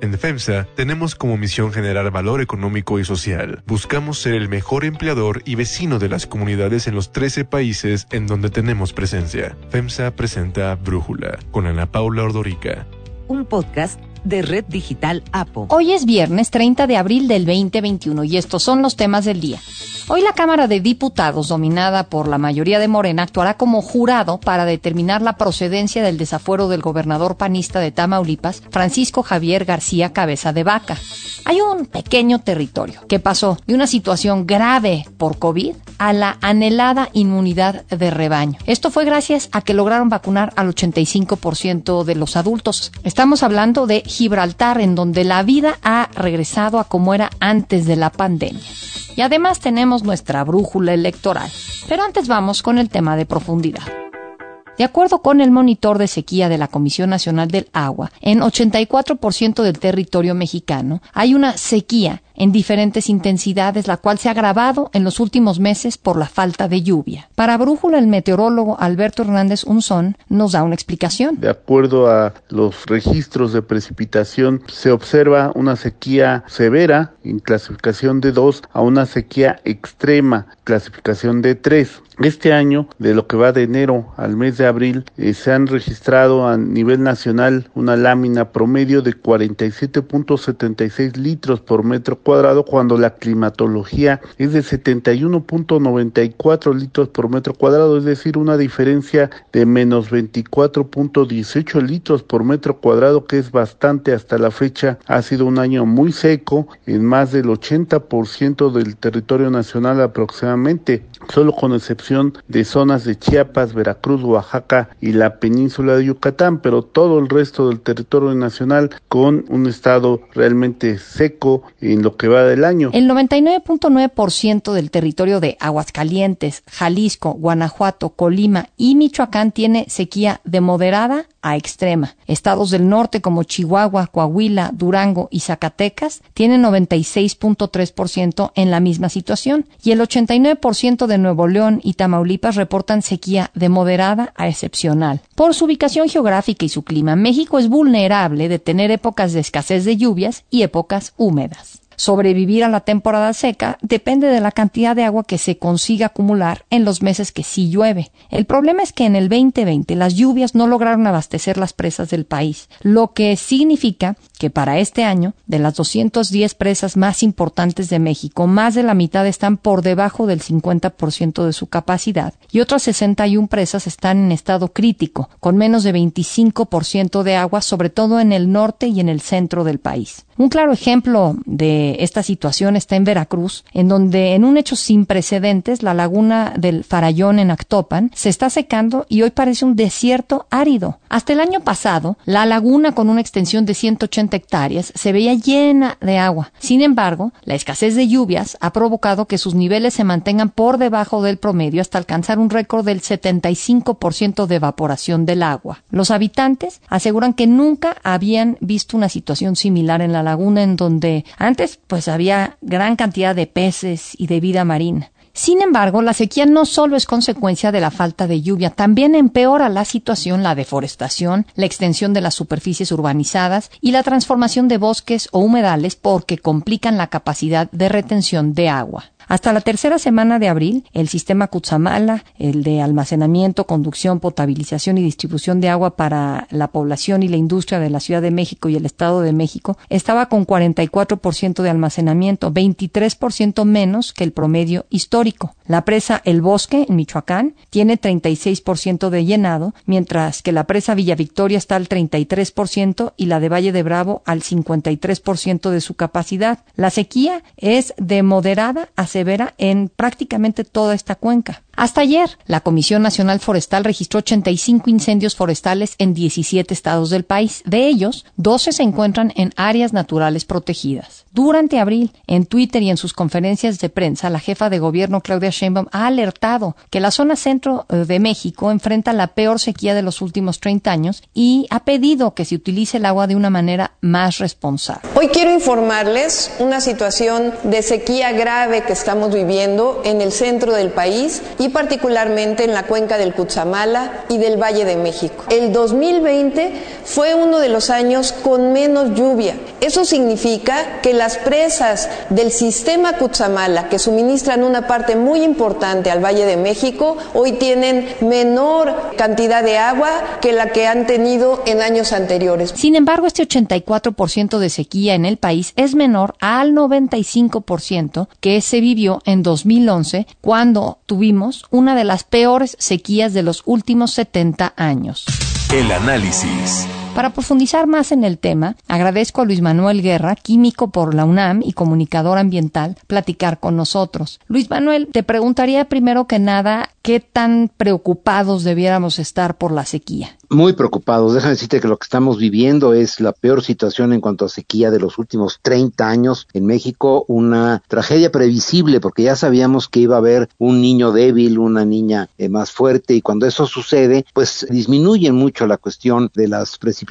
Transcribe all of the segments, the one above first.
En FEMSA tenemos como misión generar valor económico y social. Buscamos ser el mejor empleador y vecino de las comunidades en los 13 países en donde tenemos presencia. FEMSA presenta Brújula con Ana Paula Ordorica. Un podcast de Red Digital APO. Hoy es viernes 30 de abril del 2021 y estos son los temas del día. Hoy la Cámara de Diputados, dominada por la mayoría de Morena, actuará como jurado para determinar la procedencia del desafuero del gobernador panista de Tamaulipas, Francisco Javier García Cabeza de Vaca. Hay un pequeño territorio que pasó de una situación grave por COVID a la anhelada inmunidad de rebaño. Esto fue gracias a que lograron vacunar al 85% de los adultos. Estamos hablando de Gibraltar, en donde la vida ha regresado a como era antes de la pandemia. Y además tenemos nuestra brújula electoral. Pero antes vamos con el tema de profundidad. De acuerdo con el monitor de sequía de la Comisión Nacional del Agua, en 84% del territorio mexicano hay una sequía en diferentes intensidades, la cual se ha agravado en los últimos meses por la falta de lluvia. Para Brújula, el meteorólogo Alberto Hernández Unzón nos da una explicación. De acuerdo a los registros de precipitación, se observa una sequía severa en clasificación de 2 a una sequía extrema, clasificación de 3. Este año, de lo que va de enero al mes de abril, eh, se han registrado a nivel nacional una lámina promedio de 47.76 litros por metro cuadrado cuando la climatología es de 71.94 litros por metro cuadrado, es decir, una diferencia de menos 24.18 litros por metro cuadrado, que es bastante hasta la fecha. Ha sido un año muy seco en más del 80% del territorio nacional aproximadamente, solo con excepción de zonas de Chiapas, Veracruz, Oaxaca y la península de Yucatán, pero todo el resto del territorio nacional con un estado realmente seco en lo El 99.9% del territorio de Aguascalientes, Jalisco, Guanajuato, Colima y Michoacán tiene sequía de moderada a extrema. Estados del norte como Chihuahua, Coahuila, Durango y Zacatecas tienen 96.3% en la misma situación y el 89% de Nuevo León y Tamaulipas reportan sequía de moderada a excepcional. Por su ubicación geográfica y su clima, México es vulnerable de tener épocas de escasez de lluvias y épocas húmedas. Sobrevivir a la temporada seca depende de la cantidad de agua que se consiga acumular en los meses que sí llueve. El problema es que en el 2020 las lluvias no lograron abastecer las presas del país, lo que significa que para este año, de las 210 presas más importantes de México, más de la mitad están por debajo del 50% de su capacidad y otras 61 presas están en estado crítico, con menos de 25% de agua, sobre todo en el norte y en el centro del país. Un claro ejemplo de esta situación está en Veracruz, en donde en un hecho sin precedentes, la laguna del Farallón en Actopan se está secando y hoy parece un desierto árido. Hasta el año pasado, la laguna con una extensión de 180 hectáreas se veía llena de agua. Sin embargo, la escasez de lluvias ha provocado que sus niveles se mantengan por debajo del promedio hasta alcanzar un récord del 75% de evaporación del agua. Los habitantes aseguran que nunca habían visto una situación similar en la laguna en donde antes pues había gran cantidad de peces y de vida marina. Sin embargo, la sequía no solo es consecuencia de la falta de lluvia, también empeora la situación la deforestación, la extensión de las superficies urbanizadas y la transformación de bosques o humedales porque complican la capacidad de retención de agua. Hasta la tercera semana de abril, el sistema Cutzamala, el de almacenamiento, conducción, potabilización y distribución de agua para la población y la industria de la Ciudad de México y el Estado de México, estaba con 44% de almacenamiento, 23% menos que el promedio histórico. La presa El Bosque, en Michoacán, tiene 36% de llenado, mientras que la presa Villa Victoria está al 33% y la de Valle de Bravo al 53% de su capacidad. La sequía es de moderada a en prácticamente toda esta cuenca. Hasta ayer, la Comisión Nacional Forestal registró 85 incendios forestales en 17 estados del país. De ellos, 12 se encuentran en áreas naturales protegidas. Durante abril, en Twitter y en sus conferencias de prensa, la jefa de gobierno Claudia Sheinbaum ha alertado que la zona centro eh, de México enfrenta la peor sequía de los últimos 30 años y ha pedido que se utilice el agua de una manera más responsable. Hoy quiero informarles una situación de sequía grave que estamos viviendo en el centro del país y y particularmente en la cuenca del Cutzamala y del Valle de México. El 2020 fue uno de los años con menos lluvia. Eso significa que las presas del sistema Cutzamala, que suministran una parte muy importante al Valle de México, hoy tienen menor cantidad de agua que la que han tenido en años anteriores. Sin embargo, este 84% de sequía en el país es menor al 95% que se vivió en 2011, cuando tuvimos una de las peores sequías de los últimos 70 años. El análisis. Para profundizar más en el tema, agradezco a Luis Manuel Guerra, químico por la UNAM y comunicador ambiental, platicar con nosotros. Luis Manuel, te preguntaría primero que nada, ¿qué tan preocupados debiéramos estar por la sequía? Muy preocupados. Déjame decirte que lo que estamos viviendo es la peor situación en cuanto a sequía de los últimos 30 años en México, una tragedia previsible porque ya sabíamos que iba a haber un niño débil, una niña eh, más fuerte y cuando eso sucede, pues disminuye mucho la cuestión de las precipitaciones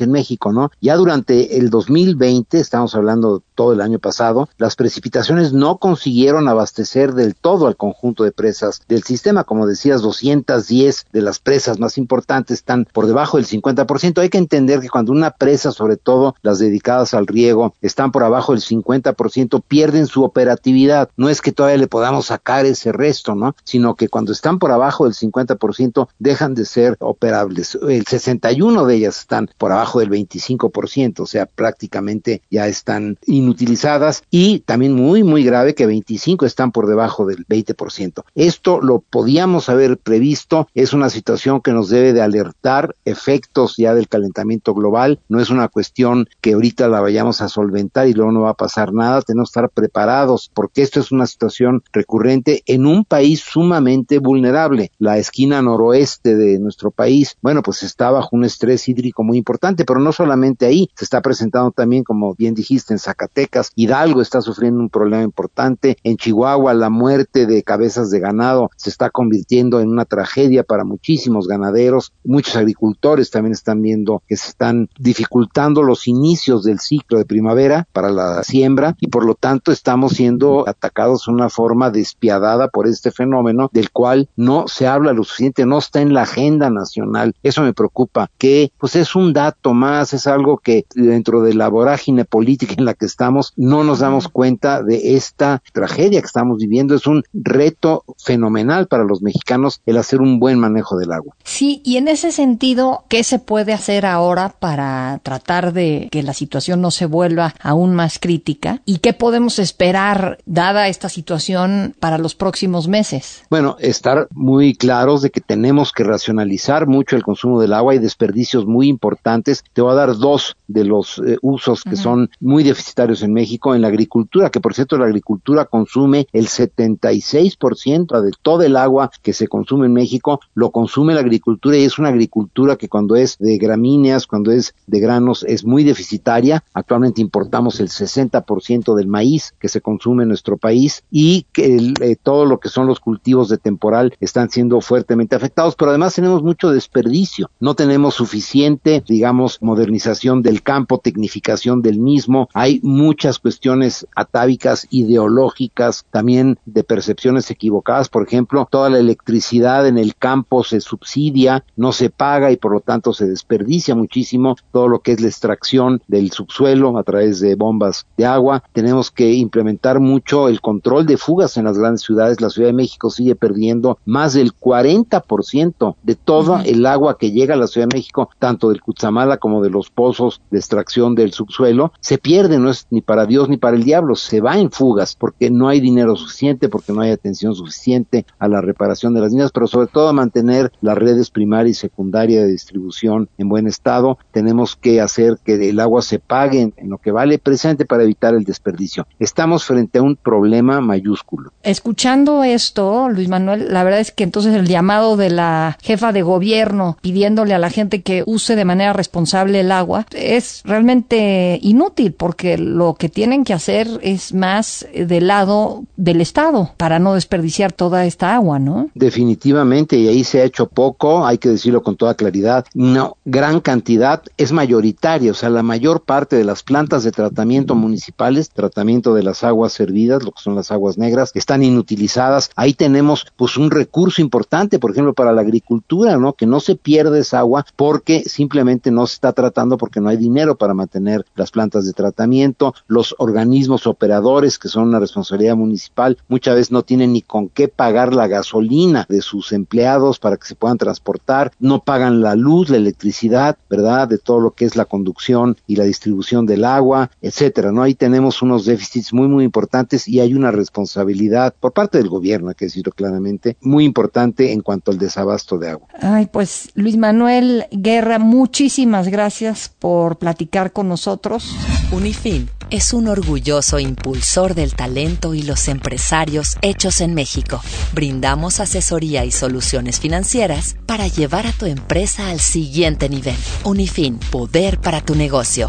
en México, ¿no? Ya durante el 2020, estamos hablando todo el año pasado, las precipitaciones no consiguieron abastecer del todo al conjunto de presas del sistema, como decías, 210 de las presas más importantes están por debajo del 50%. Hay que entender que cuando una presa, sobre todo las dedicadas al riego, están por abajo del 50%, pierden su operatividad. No es que todavía le podamos sacar ese resto, ¿no? Sino que cuando están por abajo del 50%, dejan de ser operables. El 61 de ellas están por abajo del 25%, o sea, prácticamente ya están inutilizadas y también muy, muy grave que 25 están por debajo del 20%. Esto lo podíamos haber previsto, es una situación que nos debe de alertar efectos ya del calentamiento global, no es una cuestión que ahorita la vayamos a solventar y luego no va a pasar nada, tenemos que estar preparados porque esto es una situación recurrente en un país sumamente vulnerable. La esquina noroeste de nuestro país, bueno, pues está bajo un estrés hídrico muy importante, pero no solamente ahí, se está presentando también, como bien dijiste, en Zacatecas, Hidalgo está sufriendo un problema importante, en Chihuahua la muerte de cabezas de ganado se está convirtiendo en una tragedia para muchísimos ganaderos, muchos agricultores también están viendo que se están dificultando los inicios del ciclo de primavera para la siembra y por lo tanto estamos siendo atacados de una forma despiadada por este fenómeno del cual no se habla lo suficiente, no está en la agenda nacional. Eso me preocupa, que pues es un dato más, es algo que dentro de la vorágine política en la que estamos, no nos damos cuenta de esta tragedia que estamos viviendo. Es un reto fenomenal para los mexicanos el hacer un buen manejo del agua. Sí, y en ese sentido, ¿qué se puede hacer ahora para tratar de que la situación no se vuelva aún más crítica? ¿Y qué podemos esperar, dada esta situación, para los próximos meses? Bueno, estar muy claros de que tenemos que racionalizar mucho el consumo del agua y desperdicios muy importantes. Te voy a dar dos de los eh, usos que son muy deficitarios en México en la agricultura, que por cierto la agricultura consume el 76% de todo el agua que se consume en México, lo consume la agricultura y es una agricultura que cuando es de gramíneas, cuando es de granos, es muy deficitaria. Actualmente importamos el 60% del maíz que se consume en nuestro país y que eh, todo lo que son los cultivos de temporal están siendo fuertemente afectados, pero además tenemos mucho desperdicio. No tenemos suficiente, digamos, modernización del campo, tecnificación del mismo. Hay muchas cuestiones atávicas, ideológicas, también de percepciones equivocadas. Por ejemplo, toda la electricidad en el campo se subsidia, no se paga y por lo tanto se desperdicia muchísimo todo lo que es la extracción del subsuelo a través de bombas de agua. Tenemos que implementar mucho el control de fugas en las grandes ciudades. La Ciudad de México sigue perdiendo más del 40% de todo el agua que llega a la Ciudad de México, tanto del Cutzamala como de los pozos de extracción del subsuelo. Se pierde, no ni para Dios ni para el diablo, se va en fugas porque no hay dinero suficiente, porque no hay atención suficiente a la reparación de las líneas, pero sobre todo a mantener las redes primaria y secundaria de distribución en buen estado. Tenemos que hacer que el agua se pague en, lo que vale precisamente para evitar el desperdicio. Estamos frente a un problema mayúsculo. Escuchando esto, Luis Manuel, la verdad es que entonces el llamado de la jefa de gobierno pidiéndole a la gente que use de manera responsable el agua es realmente inútil porque lo que tienen que hacer es más del lado del Estado para no desperdiciar toda esta agua, ¿no? Definitivamente, y ahí se ha hecho poco, hay que decirlo con toda claridad, una gran cantidad es mayoritaria, o sea, la mayor parte de las plantas de tratamiento municipales, tratamiento de las aguas servidas, lo que son las aguas negras, están inutilizadas. Ahí tenemos pues un recurso importante, por ejemplo, para la agricultura, ¿no? Que no se pierde esa agua porque simplemente no se está tratando porque no hay dinero para mantener las plantas de tratamiento, los organismos operadores que son una responsabilidad municipal muchas veces no tienen ni con qué pagar la gasolina de sus empleados para que se puedan transportar, no pagan la luz, la electricidad, ¿verdad? De todo lo que es la conducción y la distribución del agua, etcétera, ¿no? Ahí tenemos unos déficits muy muy importantes y hay una responsabilidad por parte del gobierno, hay que decirlo claramente, muy importante en cuanto al desabasto de agua. Ay, pues Luis Manuel Guerra, muchísimas gracias por platicar con nosotros. Unifin es un orgulloso impulsor del talento y los empresarios hechos en México. Brindamos asesoría y soluciones financieras para llevar a tu empresa al siguiente nivel. Unifin, poder para tu negocio.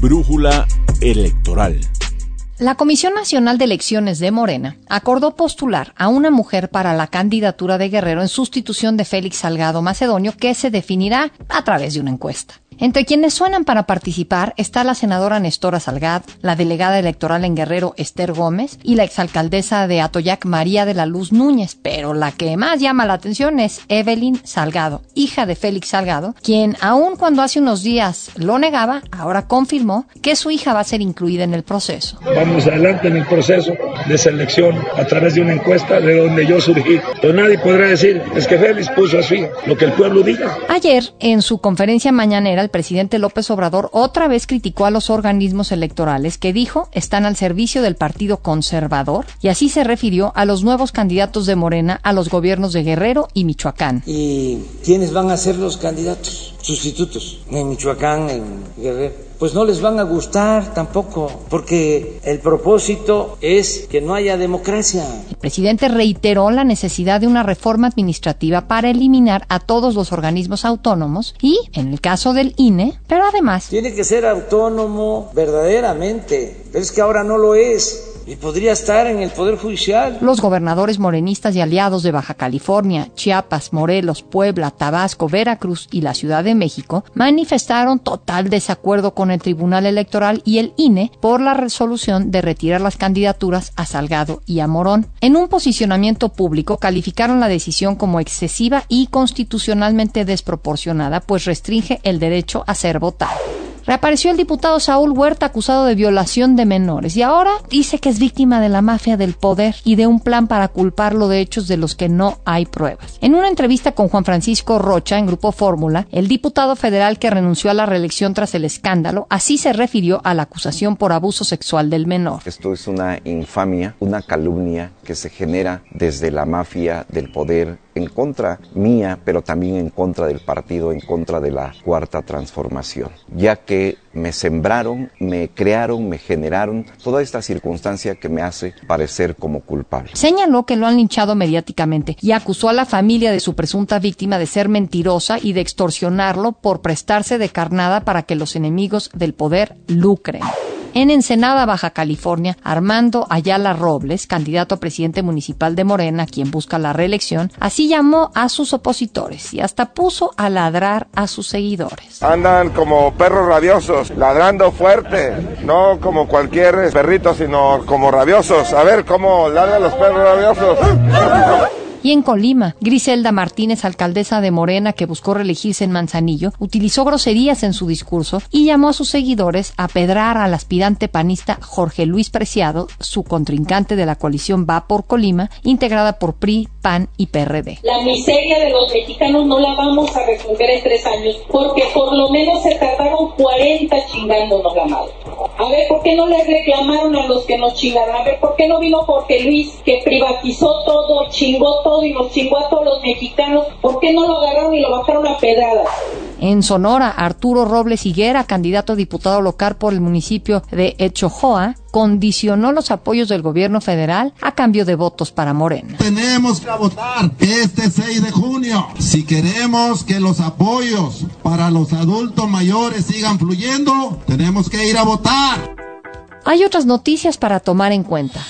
Brújula electoral. La Comisión Nacional de Elecciones de Morena acordó postular a una mujer para la candidatura de Guerrero en sustitución de Félix Salgado Macedonio, que se definirá a través de una encuesta. Entre quienes suenan para participar está la senadora Nestora Salgad, la delegada electoral en Guerrero Esther Gómez y la exalcaldesa de Atoyac María de la Luz Núñez, pero la que más llama la atención es Evelyn Salgado, hija de Félix Salgado, quien aun cuando hace unos días lo negaba, ahora confirmó que su hija va a ser incluida en el proceso. Vamos adelante en el proceso de selección a través de una encuesta de donde yo surgí. Pero nadie podrá decir, es que Félix puso a su hija, lo que el pueblo diga. Ayer, en su conferencia mañanera, el presidente López Obrador otra vez criticó a los organismos electorales que dijo están al servicio del Partido Conservador y así se refirió a los nuevos candidatos de Morena a los gobiernos de Guerrero y Michoacán. ¿Y quiénes van a ser los candidatos sustitutos en Michoacán, en Guerrero? Pues no les van a gustar tampoco, porque el propósito es que no haya democracia. El presidente reiteró la necesidad de una reforma administrativa para eliminar a todos los organismos autónomos y, en el caso del INE, pero además... Tiene que ser autónomo verdaderamente, pero es que ahora no lo es podría estar en el Poder Judicial. Los gobernadores morenistas y aliados de Baja California, Chiapas, Morelos, Puebla, Tabasco, Veracruz y la Ciudad de México manifestaron total desacuerdo con el Tribunal Electoral y el INE por la resolución de retirar las candidaturas a Salgado y a Morón. En un posicionamiento público calificaron la decisión como excesiva y constitucionalmente desproporcionada, pues restringe el derecho a ser votado. Reapareció el diputado Saúl Huerta acusado de violación de menores y ahora dice que es víctima de la mafia del poder y de un plan para culparlo de hechos de los que no hay pruebas. En una entrevista con Juan Francisco Rocha en Grupo Fórmula, el diputado federal que renunció a la reelección tras el escándalo así se refirió a la acusación por abuso sexual del menor. Esto es una infamia, una calumnia que se genera desde la mafia del poder en contra mía, pero también en contra del partido, en contra de la cuarta transformación, ya que me sembraron, me crearon, me generaron toda esta circunstancia que me hace parecer como culpable. Señaló que lo han linchado mediáticamente y acusó a la familia de su presunta víctima de ser mentirosa y de extorsionarlo por prestarse de carnada para que los enemigos del poder lucren. En Ensenada, Baja California, Armando Ayala Robles, candidato a presidente municipal de Morena, quien busca la reelección, así llamó a sus opositores y hasta puso a ladrar a sus seguidores. Andan como perros rabiosos, ladrando fuerte, no como cualquier perrito, sino como rabiosos. A ver cómo ladran los perros rabiosos. En Colima, Griselda Martínez, alcaldesa de Morena que buscó reelegirse en Manzanillo, utilizó groserías en su discurso y llamó a sus seguidores a pedrar al aspirante panista Jorge Luis Preciado, su contrincante de la coalición Va por Colima, integrada por PRI, PAN y PRD. La miseria de los mexicanos no la vamos a resolver en tres años, porque por lo menos se tardaron 40 chingándonos la madre. A ver, ¿por qué no les reclamaron a los que nos chingaron? A ver, ¿por qué no vino Jorge Luis, que privatizó todo, chingó todo y nos chingó a todos los mexicanos? ¿Por qué no lo agarraron y lo bajaron a pedradas? En Sonora, Arturo Robles Higuera, candidato a diputado local por el municipio de Echojoa, condicionó los apoyos del gobierno federal a cambio de votos para Morena. Tenemos que votar este 6 de junio. Si queremos que los apoyos para los adultos mayores sigan fluyendo, tenemos que ir a votar. Hay otras noticias para tomar en cuenta.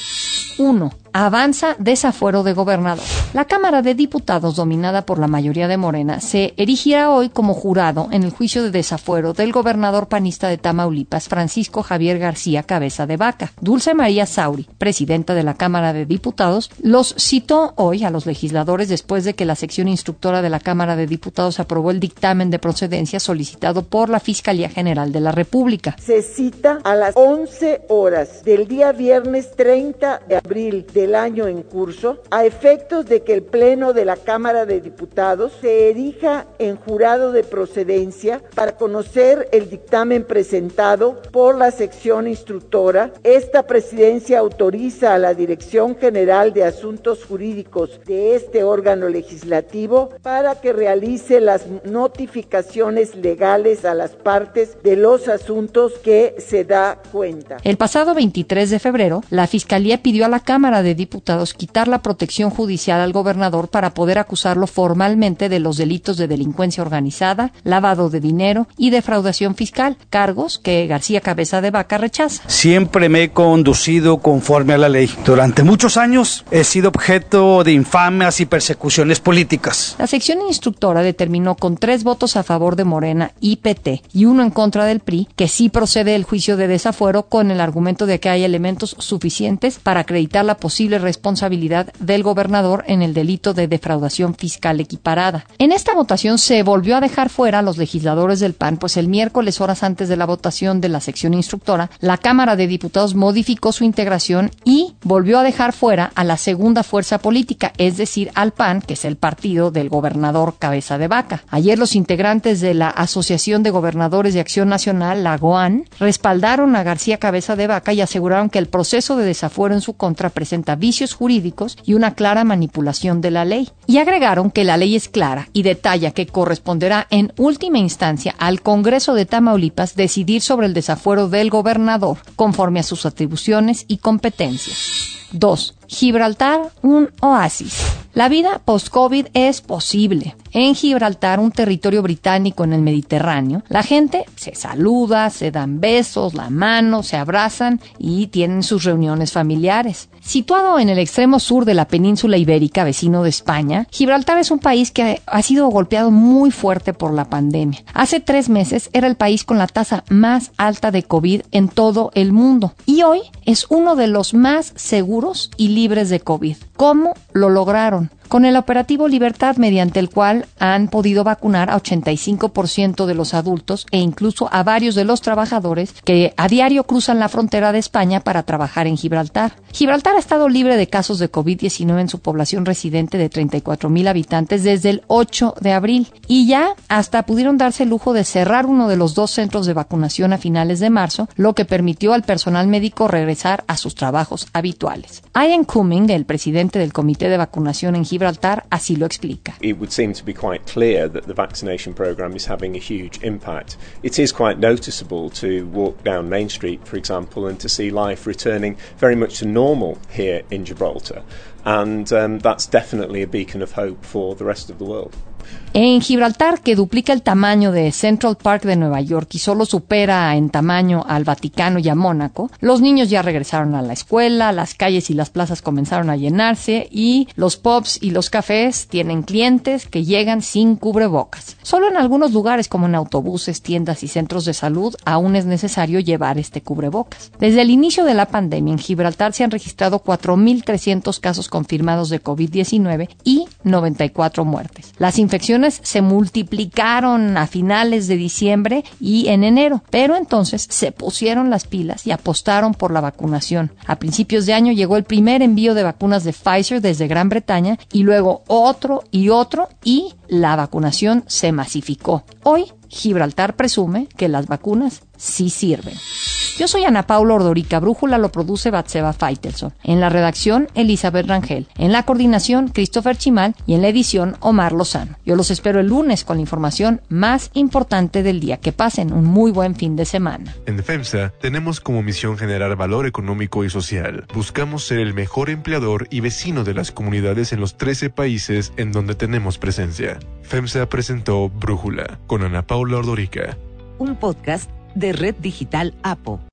1. Avanza desafuero de gobernador. La Cámara de Diputados, dominada por la mayoría de Morena, se erigirá hoy como jurado en el juicio de desafuero del gobernador panista de Tamaulipas, Francisco Javier García Cabeza de Vaca. Dulce María Sauri, presidenta de la Cámara de Diputados, los citó hoy a los legisladores después de que la sección instructora de la Cámara de Diputados aprobó el dictamen de procedencia solicitado por la Fiscalía General de la República. Se cita a las 11 horas del día viernes 30 de abril del año en curso a efectos de que el Pleno de la Cámara de Diputados se erija en jurado de procedencia para conocer el dictamen presentado por la sección instructora. Esta presidencia autoriza a la Dirección General de Asuntos Jurídicos de este órgano legislativo para que realice las notificaciones legales a las partes de los asuntos que se da cuenta. El pasado 23 de febrero, la Fiscalía pidió a la Cámara de Diputados quitar la protección judicial al gobernador para poder acusarlo formalmente de los delitos de delincuencia organizada, lavado de dinero y defraudación fiscal, cargos que García Cabeza de Vaca rechaza. Siempre me he conducido conforme a la ley. Durante muchos años he sido objeto de infamias y persecuciones políticas. La sección instructora determinó con tres votos a favor de Morena y PT y uno en contra del PRI que sí procede el juicio de desafuero con el argumento de que hay elementos suficientes para acreditar la posible responsabilidad del gobernador en el delito de defraudación fiscal equiparada. En esta votación se volvió a dejar fuera a los legisladores del PAN, pues el miércoles, horas antes de la votación de la sección instructora, la Cámara de Diputados modificó su integración y volvió a dejar fuera a la segunda fuerza política, es decir, al PAN, que es el partido del gobernador Cabeza de Vaca. Ayer los integrantes de la Asociación de Gobernadores de Acción Nacional, la GOAN, respaldaron a García Cabeza de Vaca y aseguraron que el proceso de desafuero en su contra presenta vicios jurídicos y una clara manipulación de la ley. Y agregaron que la ley es clara y detalla que corresponderá en última instancia al Congreso de Tamaulipas decidir sobre el desafuero del gobernador conforme a sus atribuciones y competencias. 2. Gibraltar, un oasis. La vida post-COVID es posible. En Gibraltar, un territorio británico en el Mediterráneo, la gente se saluda, se dan besos, la mano, se abrazan y tienen sus reuniones familiares. Situado en el extremo sur de la península ibérica, vecino de España, Gibraltar es un país que ha sido golpeado muy fuerte por la pandemia. Hace tres meses era el país con la tasa más alta de COVID en todo el mundo y hoy es uno de los más seguros y libres de COVID. ¿Cómo lo lograron? Con el operativo Libertad mediante el cual han podido vacunar a 85% de los adultos e incluso a varios de los trabajadores que a diario cruzan la frontera de España para trabajar en Gibraltar. Gibraltar ha estado libre de casos de COVID-19 en su población residente de 34 mil habitantes desde el 8 de abril y ya hasta pudieron darse el lujo de cerrar uno de los dos centros de vacunación a finales de marzo, lo que permitió al personal médico regresar a sus trabajos habituales. Ian Cumming, el presidente del Comité de Vacunación en Gibraltar, Gibraltar así lo explica. It would seem to be quite clear that the vaccination program is having a huge impact. It is quite noticeable to walk down Main Street, for example, and to see life returning very much to normal here in Gibraltar. And um, that's definitely a beacon of hope for the rest of the world. En Gibraltar, que duplica el tamaño de Central Park de Nueva York y solo supera en tamaño al Vaticano y a Mónaco, los niños ya regresaron a la escuela, las calles y las plazas comenzaron a llenarse y los pubs y los cafés tienen clientes que llegan sin cubrebocas. Solo en algunos lugares como en autobuses, tiendas y centros de salud aún es necesario llevar este cubrebocas. Desde el inicio de la pandemia en Gibraltar se han registrado 4.300 casos confirmados de COVID-19 y 94 muertes. Las infecciones se multiplicaron a finales de diciembre y en enero, pero entonces se pusieron las pilas y apostaron por la vacunación. A principios de año llegó el primer envío de vacunas de Pfizer desde Gran Bretaña y luego otro y otro y la vacunación se masificó. Hoy Gibraltar presume que las vacunas sí sirven. Yo soy Ana Paula Ordorica, Brújula lo produce Batseba Faitelson. En la redacción, Elizabeth Rangel. En la coordinación, Christopher Chimal. Y en la edición, Omar Lozano. Yo los espero el lunes con la información más importante del día. Que pasen un muy buen fin de semana. En FEMSA tenemos como misión generar valor económico y social. Buscamos ser el mejor empleador y vecino de las comunidades en los 13 países en donde tenemos presencia. FEMSA presentó Brújula con Ana Paula Ordorica. Un podcast de Red Digital APO.